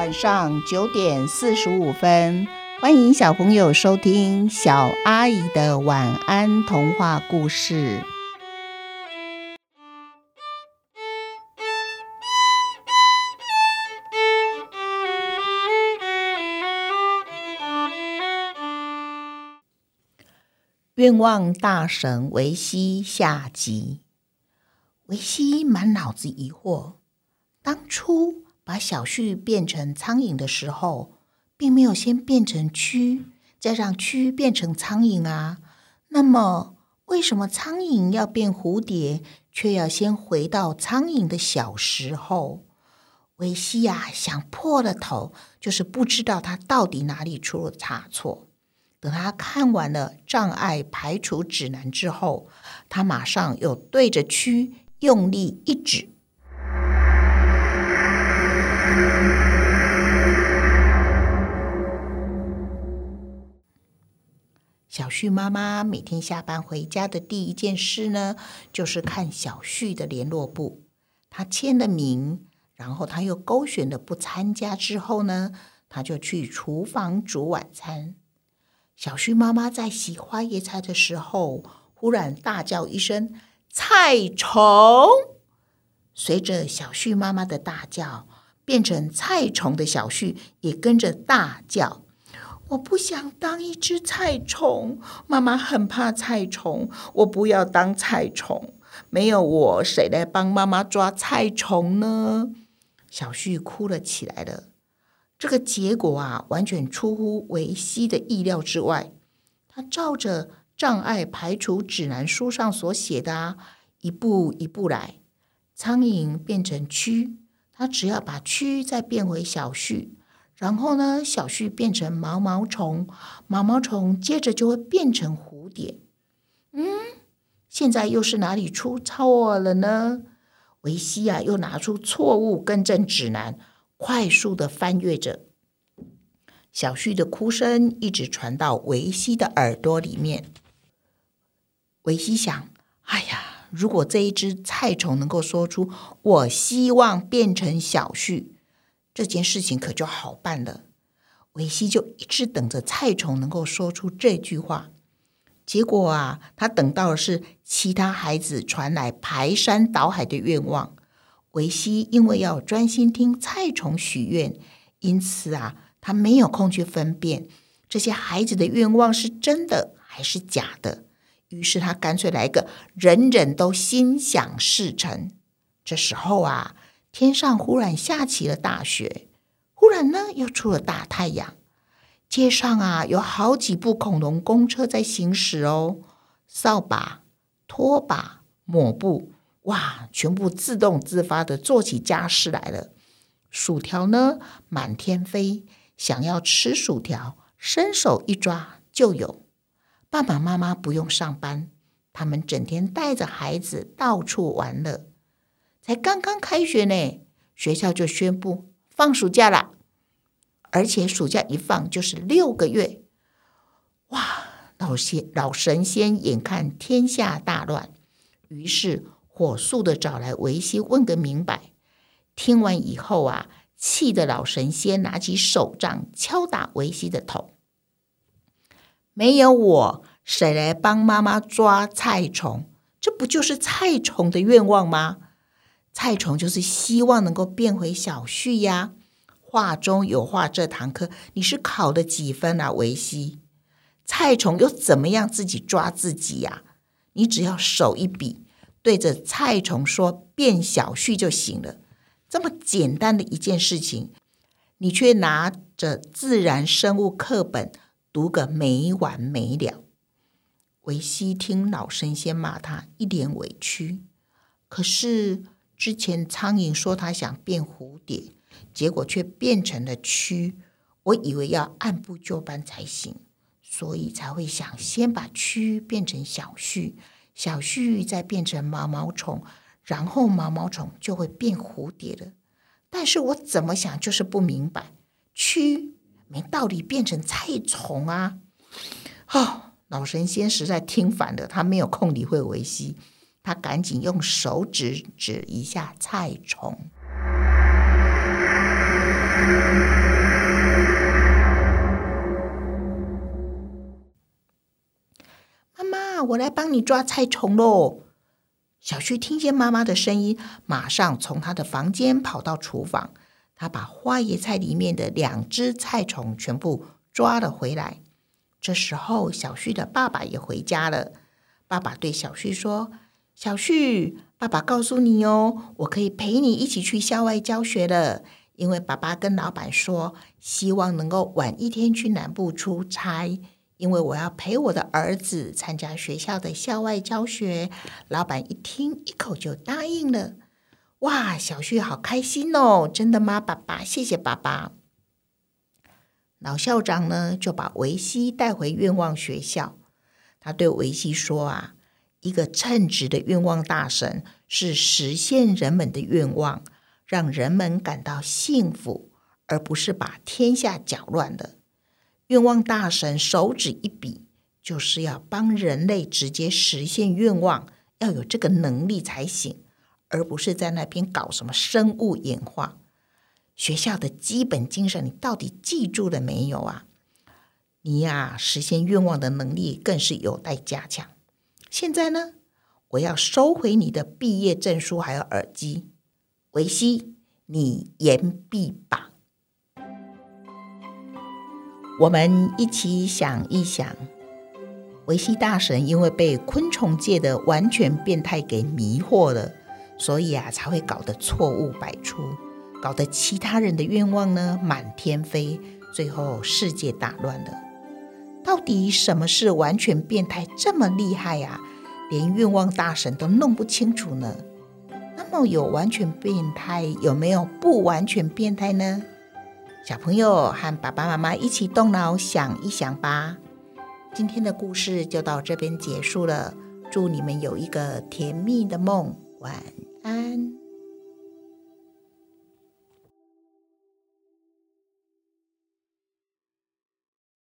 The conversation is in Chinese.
晚上九点四十五分，欢迎小朋友收听小阿姨的晚安童话故事。愿望大神维西下集。维西满脑子疑惑，当初把小旭变成苍蝇的时候，并没有先变成蛆，再让蛆变成苍蝇啊。那么，为什么苍蝇要变蝴蝶，却要先回到苍蝇的小时候？维希呀，想破了头，就是不知道他到底哪里出了差错。等他看完了障碍排除指南之后，他马上又对着蛆用力一指。旭妈妈每天下班回家的第一件事呢，就是看小旭的联络簿。他签了名，然后他又勾选了不参加之后呢，他就去厨房煮晚餐。小旭妈妈在洗花椰菜的时候，忽然大叫一声“菜虫”，随着小旭妈妈的大叫，变成菜虫的小旭也跟着大叫：“我不想当一只菜虫，妈妈很怕菜虫，我不要当菜虫，没有我，谁来帮妈妈抓菜虫呢？”小旭哭了起来了。这个结果啊，完全出乎维希的意料之外。他照着障碍排除指南书上所写的啊，一步一步来。苍蝇变成蛆，他只要把蛆再变回小旭，然后呢，小旭变成毛毛虫，毛毛虫接着就会变成蝴蝶。嗯，现在又是哪里出错了呢？维西啊，又拿出错误更正指南。快速的翻阅着，小旭的哭声一直传到维希的耳朵里面。维希想：“哎呀，如果这一只菜虫能够说出‘我希望变成小旭’，这件事情可就好办了。”维希就一直等着蔡崇能够说出这句话。结果啊，他等到的是其他孩子传来排山倒海的愿望。维希因为要专心听蔡崇许愿，因此啊，他没有空去分辨这些孩子的愿望是真的还是假的。于是他干脆来个人人都心想事成。这时候啊，天上忽然下起了大雪，忽然呢又出了大太阳。街上啊有好几部恐龙公车在行驶哦，扫把、拖把、抹布。哇！全部自动自发的做起家事来了。薯条呢，满天飞。想要吃薯条，伸手一抓就有。爸爸妈妈不用上班，他们整天带着孩子到处玩乐。才刚刚开学呢，学校就宣布放暑假了，而且暑假一放就是六个月。哇！老仙老神仙眼看天下大乱，于是。火速的找来维希问个明白。听完以后啊，气得老神仙拿起手杖敲打维希的头。没有我，谁来帮妈妈抓菜虫？这不就是菜虫的愿望吗？菜虫就是希望能够变回小旭呀。画中有画这堂课你是考了几分啊？维西，菜虫又怎么样自己抓自己呀？你只要手一比。对着菜虫说“变小旭”就行了，这么简单的一件事情，你却拿着自然生物课本读个没完没了。维西听老神仙骂他，一脸委屈。可是之前苍蝇说它想变蝴蝶，结果却变成了蛆。我以为要按部就班才行，所以才会想先把蛆变成小旭。小旭再变成毛毛虫，然后毛毛虫就会变蝴蝶了。但是我怎么想就是不明白，蛆没道理变成菜虫啊！哦，老神仙实在听烦了，他没有空理会维希，他赶紧用手指指一下菜虫。妈妈，我来帮你抓菜虫喽！小旭听见妈妈的声音，马上从他的房间跑到厨房。他把花椰菜里面的两只菜虫全部抓了回来。这时候，小旭的爸爸也回家了。爸爸对小旭说：“小旭，爸爸告诉你哦，我可以陪你一起去校外教学了。因为爸爸跟老板说，希望能够晚一天去南部出差。”因为我要陪我的儿子参加学校的校外教学，老板一听一口就答应了。哇，小旭好开心哦！真的吗，爸爸？谢谢爸爸。老校长呢，就把维希带回愿望学校。他对维希说：“啊，一个称职的愿望大神是实现人们的愿望，让人们感到幸福，而不是把天下搅乱的。”愿望大神手指一比，就是要帮人类直接实现愿望，要有这个能力才行，而不是在那边搞什么生物演化。学校的基本精神，你到底记住了没有啊？你呀，实现愿望的能力更是有待加强。现在呢，我要收回你的毕业证书还有耳机，维希，你言毕吧。我们一起想一想，维希大神因为被昆虫界的完全变态给迷惑了，所以啊才会搞得错误百出，搞得其他人的愿望呢满天飞，最后世界大乱了。到底什么是完全变态这么厉害呀？连愿望大神都弄不清楚呢？那么有完全变态，有没有不完全变态呢？小朋友和爸爸妈妈一起动脑想一想吧。今天的故事就到这边结束了，祝你们有一个甜蜜的梦，晚安。